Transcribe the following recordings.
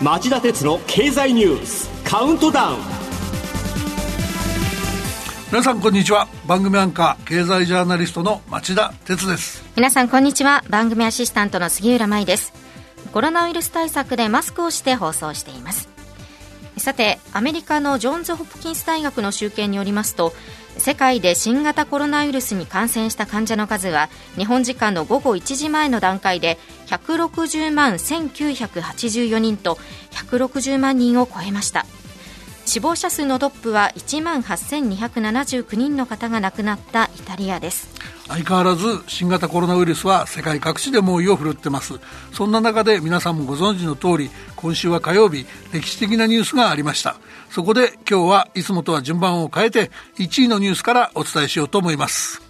町田鉄の経済ニュースカウントダウン。皆さんこんにちは。番組アンカー経済ジャーナリストの町田鉄です。皆さんこんにちは。番組アシスタントの杉浦舞です。コロナウイルス対策でマスクをして放送していますさてアメリカのジョンズ・ホプキンス大学の集計によりますと世界で新型コロナウイルスに感染した患者の数は日本時間の午後1時前の段階で160万1984人と160万人を超えました。死亡者数のトップは1万8279人の方が亡くなったイタリアです。相変わらず新型コロナウイルスは世界各地で猛威を振るってます。そんな中で皆さんもご存知の通り今週は火曜日歴史的なニュースがありました。そこで今日はいつもとは順番を変えて1位のニュースからお伝えしようと思います。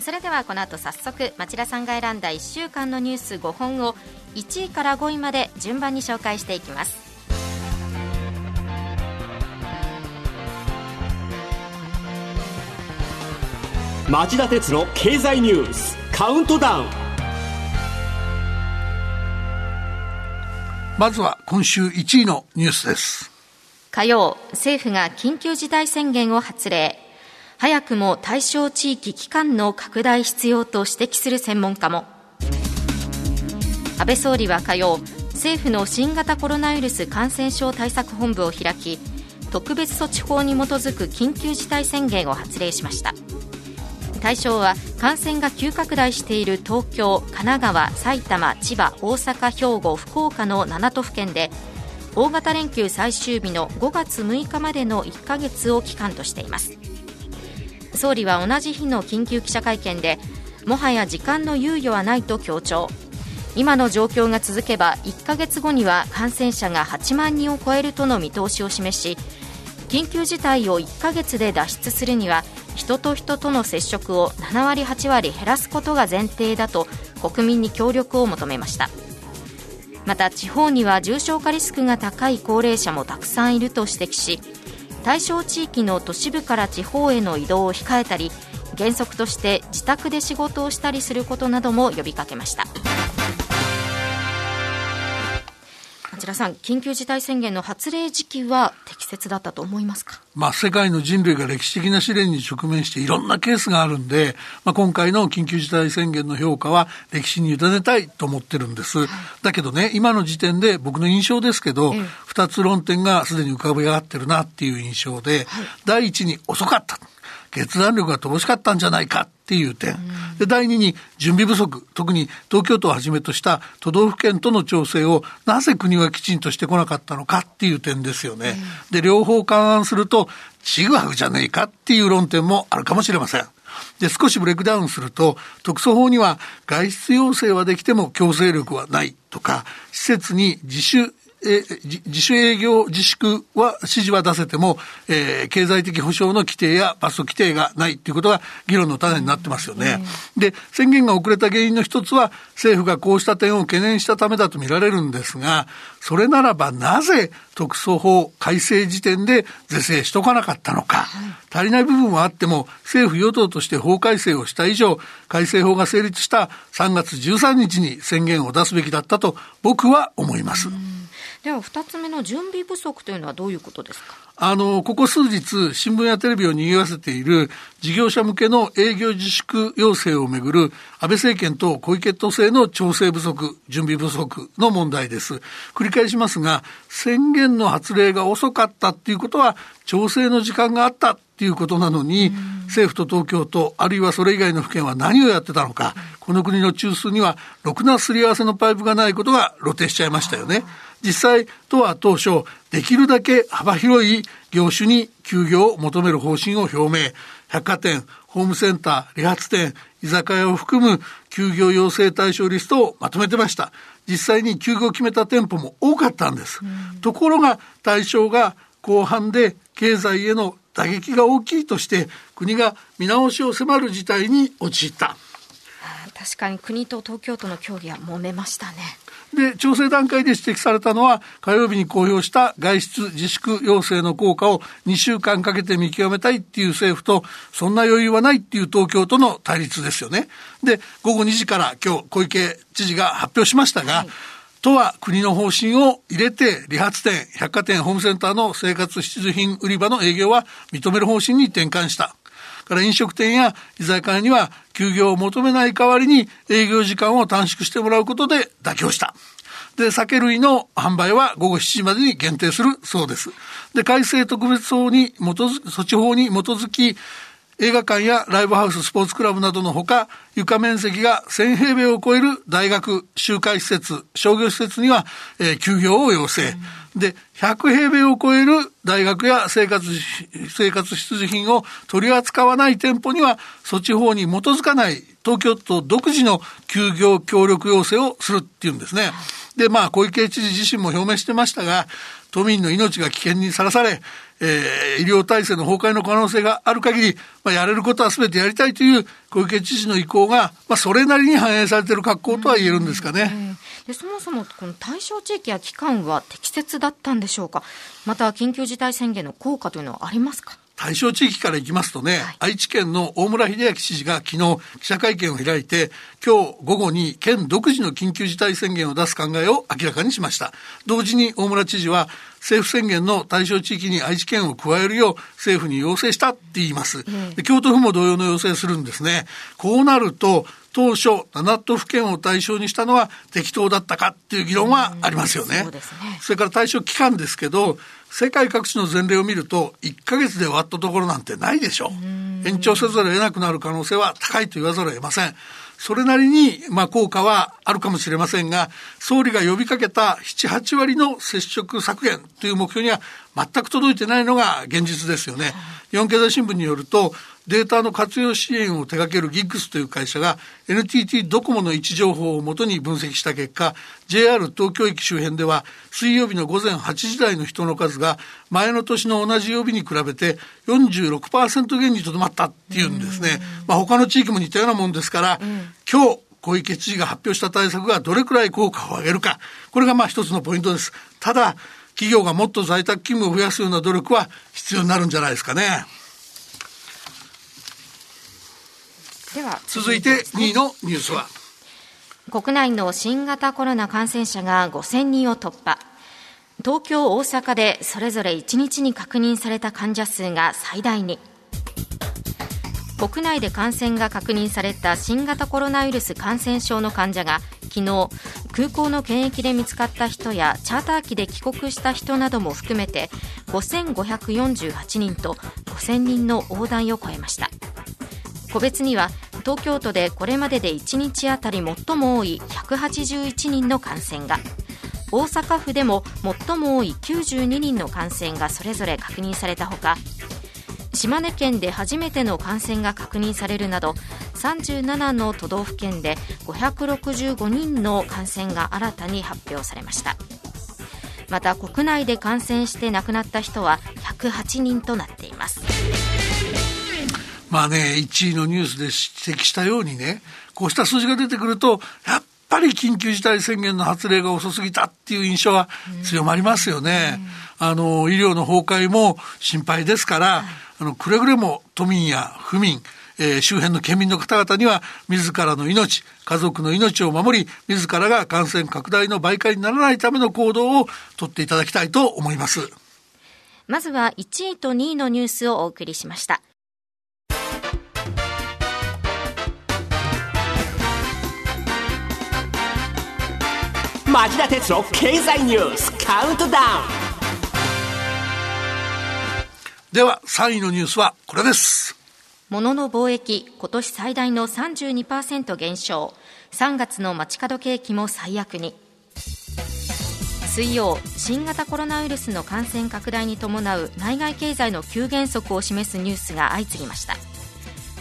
それではこの後早速町田さんが選んだ1週間のニュース5本を1位から5位まで順番に紹介していきます町田鉄の経済ニュースカウントダウン。まずは今週1位のニュースです。火曜政府が緊急事態宣言を発令。早くも対象地域期間の拡大必要と指摘する専門家も。安倍総理は火曜政府の新型コロナウイルス感染症対策本部を開き特別措置法に基づく緊急事態宣言を発令しました対象は感染が急拡大している東京、神奈川、埼玉、千葉、大阪、兵庫、福岡の7都府県で大型連休最終日の5月6日までの1ヶ月を期間としています。総理は同じ日の緊急記者会見でもはや時間の猶予はないと強調。今の状況が続けば1ヶ月後には感染者が8万人を超えるとの見通しを示し緊急事態を1ヶ月で脱出するには人と人との接触を7割8割減らすことが前提だと国民に協力を求めましたまた地方には重症化リスクが高い高齢者もたくさんいると指摘し対象地域の都市部から地方への移動を控えたり原則として自宅で仕事をしたりすることなども呼びかけました。町田さん、緊急事態宣言の発令時期は適切だったと思いますか、まあ、世界の人類が歴史的な試練に直面していろんなケースがあるんで、まあ、今回の緊急事態宣言の評価は歴史に委ねたいと思ってるんです。はい、だけどね、今の時点で僕の印象ですけど、二、つ論点がすでに浮かび上がってるなっていう印象で、はい、第一に遅かった。決断力が乏しかったんじゃないかっていう点。で、第二に準備不足。特に東京都をはじめとした都道府県との調整をなぜ国はきちんとしてこなかったのかっていう点ですよね。で、両方勘案すると、ちぐはぐじゃねえかっていう論点もあるかもしれません。で、少しブレイクダウンすると、特措法には外出要請はできても強制力はないとか、施設に自主え自主営業自粛は指示は出せても、えー、経済的保障の規定や罰則規定がないということが議論の種になってますよね。で、宣言が遅れた原因の一つは、政府がこうした点を懸念したためだと見られるんですが、それならばなぜ特措法改正時点で是正しとかなかったのか。足りない部分はあっても、政府与党として法改正をした以上、改正法が成立した3月13日に宣言を出すべきだったと僕は思います。では2つ目の準備不足というのはどういうことですか？あの、ここ数日、新聞やテレビを賑わせている事業者向けの営業自粛要請をめぐる安倍政権と小池都政の調整不足、準備不足の問題です。繰り返しますが、宣言の発令が遅かったっていうことは、調整の時間があったっていうことなのに、政府と東京都、あるいはそれ以外の府県は何をやってたのか、この国の中枢には、ろくなすり合わせのパイプがないことが露呈しちゃいましたよね。実際、都は当初、できるだけ幅広い業種に休業を求める方針を表明。百貨店、ホームセンター、理髪店、居酒屋を含む休業要請対象リストをまとめてました。実際に休業を決めた店舗も多かったんです。ところが、対象が後半で経済への打撃が大きいとして国が見直しを迫る事態に陥った。確かに国と東京都の協議は揉めましたね。で、調整段階で指摘されたのは、火曜日に公表した外出自粛要請の効果を2週間かけて見極めたいっていう政府と、そんな余裕はないっていう東京との対立ですよね。で、午後2時から今日小池知事が発表しましたが、はい都は国の方針を入れて、理髪店、百貨店、ホームセンターの生活必需品売り場の営業は認める方針に転換した。から飲食店や居酒屋には休業を求めない代わりに営業時間を短縮してもらうことで妥協した。で、酒類の販売は午後7時までに限定するそうです。で、改正特別法に基づ措置法に基づき、映画館やライブハウス、スポーツクラブなどのほか、床面積が1000平米を超える大学、集会施設、商業施設には、えー、休業を要請。うん、で、100平米を超える大学や生活、生活必需品を取り扱わない店舗には、措置法に基づかない東京都独自の休業協力要請をするっていうんですね。で、まあ、小池知事自身も表明してましたが、都民の命が危険にさらされ、えー、医療体制の崩壊の可能性がある限り、まあ、やれることは全てやりたいという小池知事の意向が、まあ、それなりに反映されている格好とは言えるんですかね。でそもそもこの対象地域や期間は適切だったんでしょうか。また緊急事態宣言の効果というのはありますか？対象地域からいきますとね、はい、愛知県の大村秀明知事が昨日記者会見を開いて、今日午後に県独自の緊急事態宣言を出す考えを明らかにしました。同時に大村知事は、政府宣言の対象地域に愛知県を加えるよう政府に要請したって言います。で京都府も同様の要請するんですね。こうなると、当初7都府県を対象にしたのは適当だったかっていう議論はありますよね。そねそれから対象期間ですけど、世界各地の前例を見ると、1ヶ月で終わったところなんてないでしょう。延長せざるを得なくなる可能性は高いと言わざるを得ません。それなりに、まあ、効果はあるかもしれませんが、総理が呼びかけた7、8割の接触削減という目標には全く届いてないのが現実ですよね。日本経済新聞によると、データの活用支援を手掛けるギッグスという会社が NTT ドコモの位置情報をもとに分析した結果 JR 東京駅周辺では水曜日の午前8時台の人の数が前の年の同じ曜日に比べて46%減にとどまったっていうんですね。まあ他の地域も似たようなもんですから、今日小池知事が発表した対策がどれくらい効果を上げるか、これがまあ一つのポイントです。ただ、企業がもっと在宅勤務を増やすような努力は必要になるんじゃないですかね。では続いて2位のニュースは？国内の新型コロナ感染者が5000人を突破。東京、大阪でそれぞれ1日に確認された患者数が最大に。国内で感染が確認された新型コロナウイルス感染症の患者が昨日空港の検疫で見つかった人やチャーター機で帰国した人なども含めて5548人と5000人の大台を超えました。個別には東京都でこれまでで1日あたり最も多い181人の感染が。大阪府でも最も多い92人の感染がそれぞれ確認されたほか島根県で初めての感染が確認されるなど37の都道府県で565人の感染が新たに発表されました。また国内で感染して亡くなった人は108人となっています。まあね、1位のニュースで指摘したようにね、こうした数字が出てくると、やっぱり緊急事態宣言の発令が遅すぎたっていう印象は強まりますよね。あの、医療の崩壊も心配ですから、あの、くれぐれも都民や府民、えー、周辺の県民の方々には、自らの命、家族の命を守り、自らが感染拡大の媒介にならないための行動をとっていただきたいと思います。まずは1位と2位のニュースをお送りしました。町田鉄の経済ニュースカウントダウン。では3位のニュースはこれです。物の貿易今年最大の32%減少。3月の街角景気も最悪に。水曜新型コロナウイルスの感染拡大に伴う内外経済の急減速を示すニュースが相次ぎました。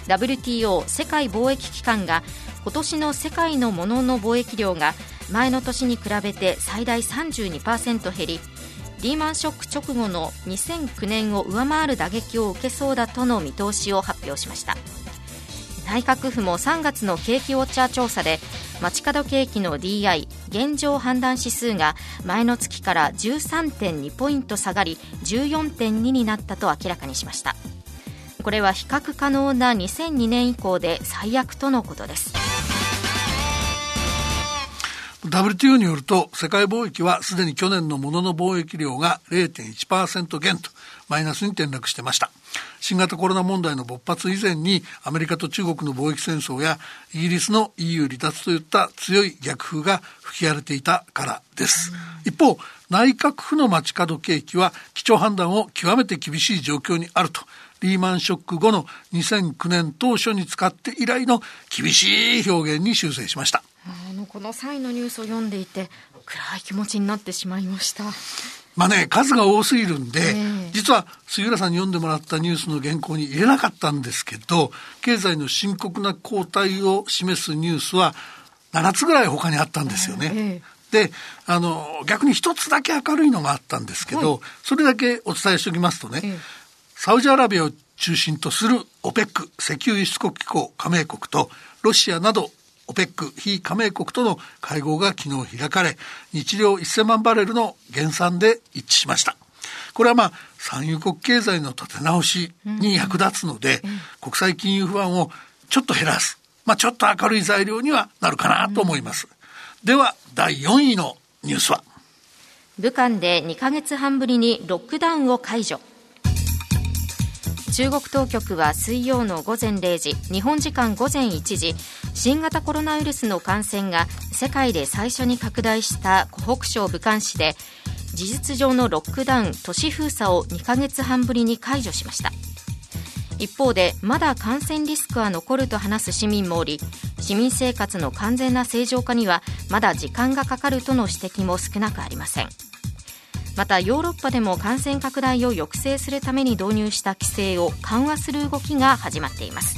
WTO 世界貿易機関が今年の世界の物の貿易量が前の年に比べて最大32%減りリーマンショック直後の2009年を上回る打撃を受けそうだとの見通しを発表しました。内閣府も3月の景気ウォッチャー調査で街角景気の DI 現状判断指数が前の月から13.2ポイント下がり14.2になったと明らかにしました。これは比較可能な2002年以降で最悪とのことです。WTO によると世界貿易はすでに去年の物の貿易量が0.1%減とマイナスに転落してました。新型コロナ問題の勃発以前にアメリカと中国の貿易戦争やイギリスの EU 離脱といった強い逆風が吹き荒れていたからです。一方内閣府の街角景気は基調判断を極めて厳しい状況にあるとリーマンショック後の2009年当初に使って以来の厳しい表現に修正しましたあのこの際のニュースを読んでいて暗い気持ちになってしまいました。まあね、数が多すぎるんで、えー、実は杉浦さんに読んでもらったニュースの原稿に入れなかったんですけど、経済の深刻な後退を示すニュースは7つぐらい他にあったんですよね。えー、で、あの、逆に一つだけ明るいのがあったんですけど、はい、それだけお伝えしておきますとね、えー、サウジアラビアを中心とする OPEC 石油輸出国機構加盟国とロシアなど OPEC 非加盟国との会合が昨日開かれ、日量1000万バレルの減産で一致しました。これはまあ、産油国経済の立て直しに役立つので、国際金融不安をちょっと減らす。まあ、ちょっと明るい材料にはなるかなと思います。では、第4位のニュースは。武漢で2ヶ月半ぶりにロックダウンを解除。中国当局は水曜の午前0時日本時間午前1時新型コロナウイルスの感染が世界で最初に拡大した湖北省武漢市で事実上のロックダウン都市封鎖を2ヶ月半ぶりに解除しました。一方でまだ感染リスクは残ると話す市民もおり市民生活の完全な正常化にはまだ時間がかかるとの指摘も少なくありません。またヨーロッパでも感染拡大を抑制するために導入した規制を緩和する動きが始まっています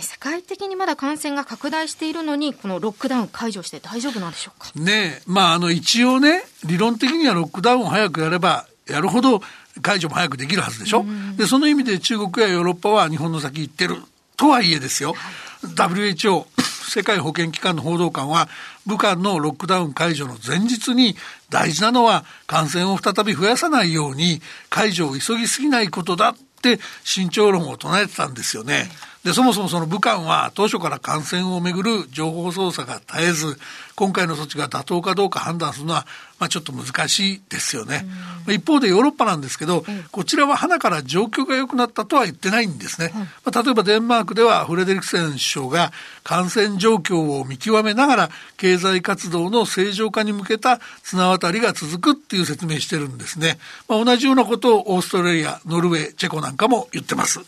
世界的にまだ感染が拡大しているのに、このロックダウン解除して大丈夫なんでしょうか？ねまあ、あの、一応ね、理論的にはロックダウンを早くやれば、やるほど解除も早くできるはずでしょ？で、その意味で中国やヨーロッパは日本の先行ってるとはいえですよ。WHO 世界保健機関の報道官は、武漢のロックダウン解除の前日に、大事なのは感染を再び増やさないように、解除を急ぎすぎないことだって慎重論を唱えてたんですよね。で、そもそもその武漢は当初から感染をめぐる情報操作が絶えず、今回の措置が妥当かどうか判断するのは、まあちょっと難しいですよね。うん、一方でヨーロッパなんですけど、うん、こちらは花から状況が良くなったとは言ってないんですね。うん、まあ、例えばデンマークではフレデリクセン首相が感染状況を見極めながら経済活動の正常化に向けた綱渡りが続くっていう説明してるんですね。まあ、同じようなことをオーストラリア、ノルウェー、チェコなんかも言ってます。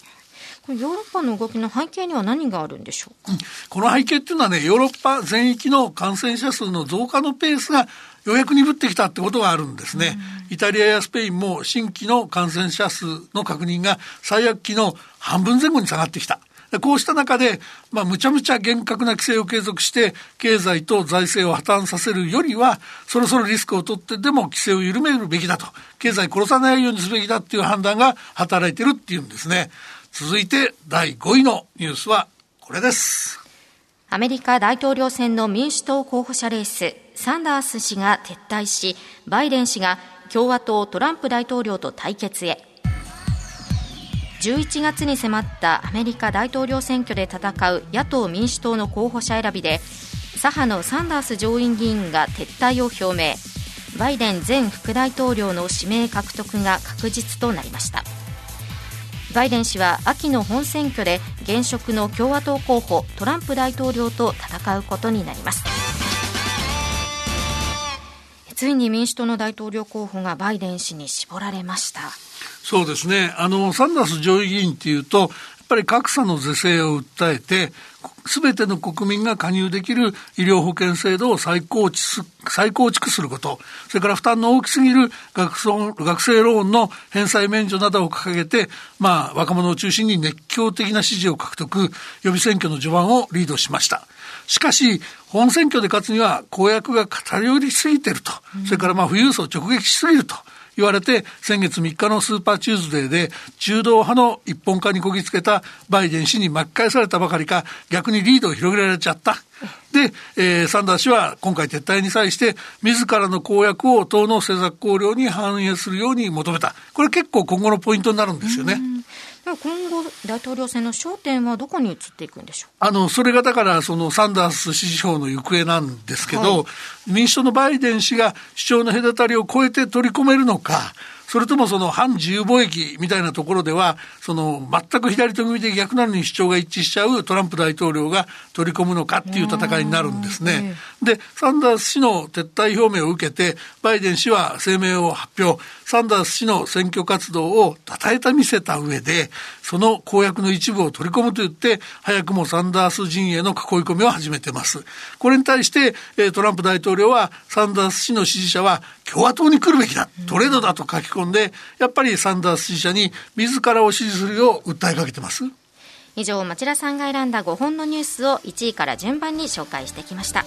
ヨーロッパの動きの背景には何があるんでしょうか、この背景っていうのはね、ヨーロッパ全域の感染者数の増加のペースがようやく鈍ってきたってことがあるんですね。イタリアやスペインも新規の感染者数の確認が最悪期の半分前後に下がってきた。こうした中で、まあ、むちゃむちゃ厳格な規制を継続して、経済と財政を破綻させるよりは、そろそろリスクを取ってでも規制を緩めるべきだと、経済殺さないようにすべきだっていう判断が働いてるっていうんですね。続いて第5位のニュースはこれです。アメリカ大統領選の民主党候補者レース、サンダース氏が撤退し、バイデン氏が共和党トランプ大統領と対決へ。11月に迫ったアメリカ大統領選挙で戦う野党・民主党の候補者選びで左派のサンダース上院議員が撤退を表明バイデン前副大統領の指名獲得が確実となりましたバイデン氏は秋の本選挙で現職の共和党候補トランプ大統領と戦うことになります。ついに民主党の大統領候補がバイデン氏に絞られました。そうですね。あのサンダース上院議員っていうとやっぱり格差の是正を訴えて、すべての国民が加入できる医療保険制度を再構築再構築すること、それから負担の大きすぎる学学生ローンの返済免除などを掲げて、まあ、若者を中心に熱狂的な支持を獲得、予備選挙の序盤をリードしました。しかし、本選挙で勝つには公約が偏りすぎていると、それからまあ富裕層を直撃しすぎると言われて、先月3日のスーパーチューズデーで、中道派の一本化にこぎつけたバイデン氏に巻き返されたばかりか、逆にリードを広げられちゃった。で、えー、サンダース氏は今回撤退に際して、自らの公約を党の政策綱領に反映するように求めた。これ結構今後のポイントになるんですよね。今後、大統領選の焦点はどこに移っていくんでしょう？あの、それがだから、そのサンダース支持票の行方なんですけど、はい、民主党のバイデン氏が主張の隔たりを超えて取り込めるのか、それともその反自由貿易みたいなところでは、その全く左と右で逆なのに主張が一致しちゃうトランプ大統領が取り込むのかっていう戦いになるんですね。で、サンダース氏の撤退表明を受けて、バイデン氏は声明を発表。サンダース氏の選挙活動を称えた見せた上で、その公約の一部を取り込むと言って、早くもサンダース陣営の囲い込みを始めてます。これに対して、トランプ大統領は、サンダース氏の支持者は共和党に来るべきだ、トレードだと書き込んで、やっぱりサンダース支持者に自らを支持するよう訴えかけてます。以上、町田さんが選んだ5本のニュースを1位から順番に紹介してきました。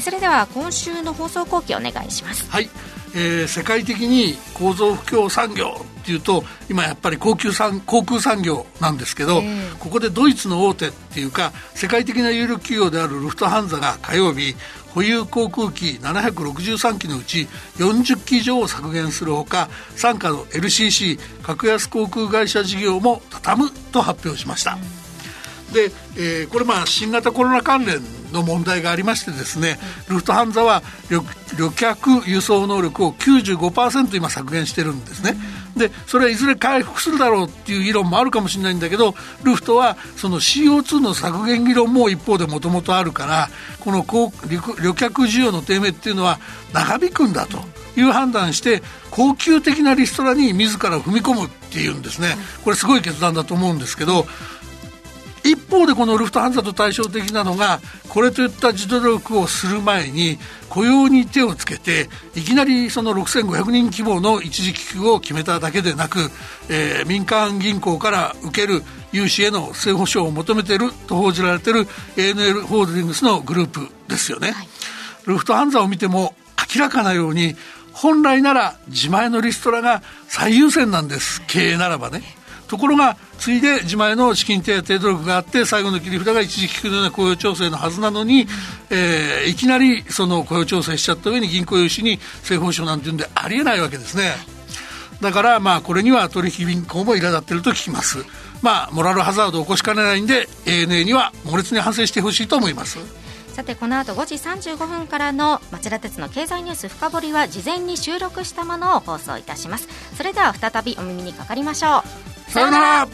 それでは今週の放送後期お願いします。はい。えー、世界的に構造不況産業っていうと今やっぱり高級産航空産業なんですけど、えー、ここでドイツの大手っていうか世界的な有力企業であるルフトハンザが火曜日保有航空機763機のうち40機以上を削減するほか傘下の LCC 格安航空会社事業も畳むと発表しました。うんで、えー、これまあ新型コロナ関連の問題がありましてですね、ルフトハンザは旅客輸送能力を95%今削減してるんですね。でそれはいずれ回復するだろうっていう議論もあるかもしれないんだけどルフトはその CO2 の削減議論も一方でもともとあるからこの旅客需要の低迷っていうのは長引くんだという判断して高級的なリストラに自ら踏み込むっていうんですねこれすごい決断だと思うんですけど一方でこのルフトハンザと対照的なのがこれといった自努力をする前に雇用に手をつけていきなりその6500人規模の一時帰国を決めただけでなく、えー、民間銀行から受ける融資への政保証を求めていると報じられている ANL ホールディングスのグループですよね、はい、ルフトハンザを見ても明らかなように本来なら自前のリストラが最優先なんです。経営ならばねところがついで自前の資金手当努力があって最後の切り札が一時期くような雇用調整のはずなのに、えー、いきなりその雇用調整しちゃった上に銀行融資に政府保証なんていうんでありえないわけですね。だからまあこれには取引銀行も苛立っていると聞きます。まあモラルハザードを起こしかねないんで ANA には猛烈に反省してほしいと思います。さてこの後5時35分からの町田鉄の経済ニュース深掘りは事前に収録したものを放送いたします。それでは再びお耳にかかりましょう。Turn up!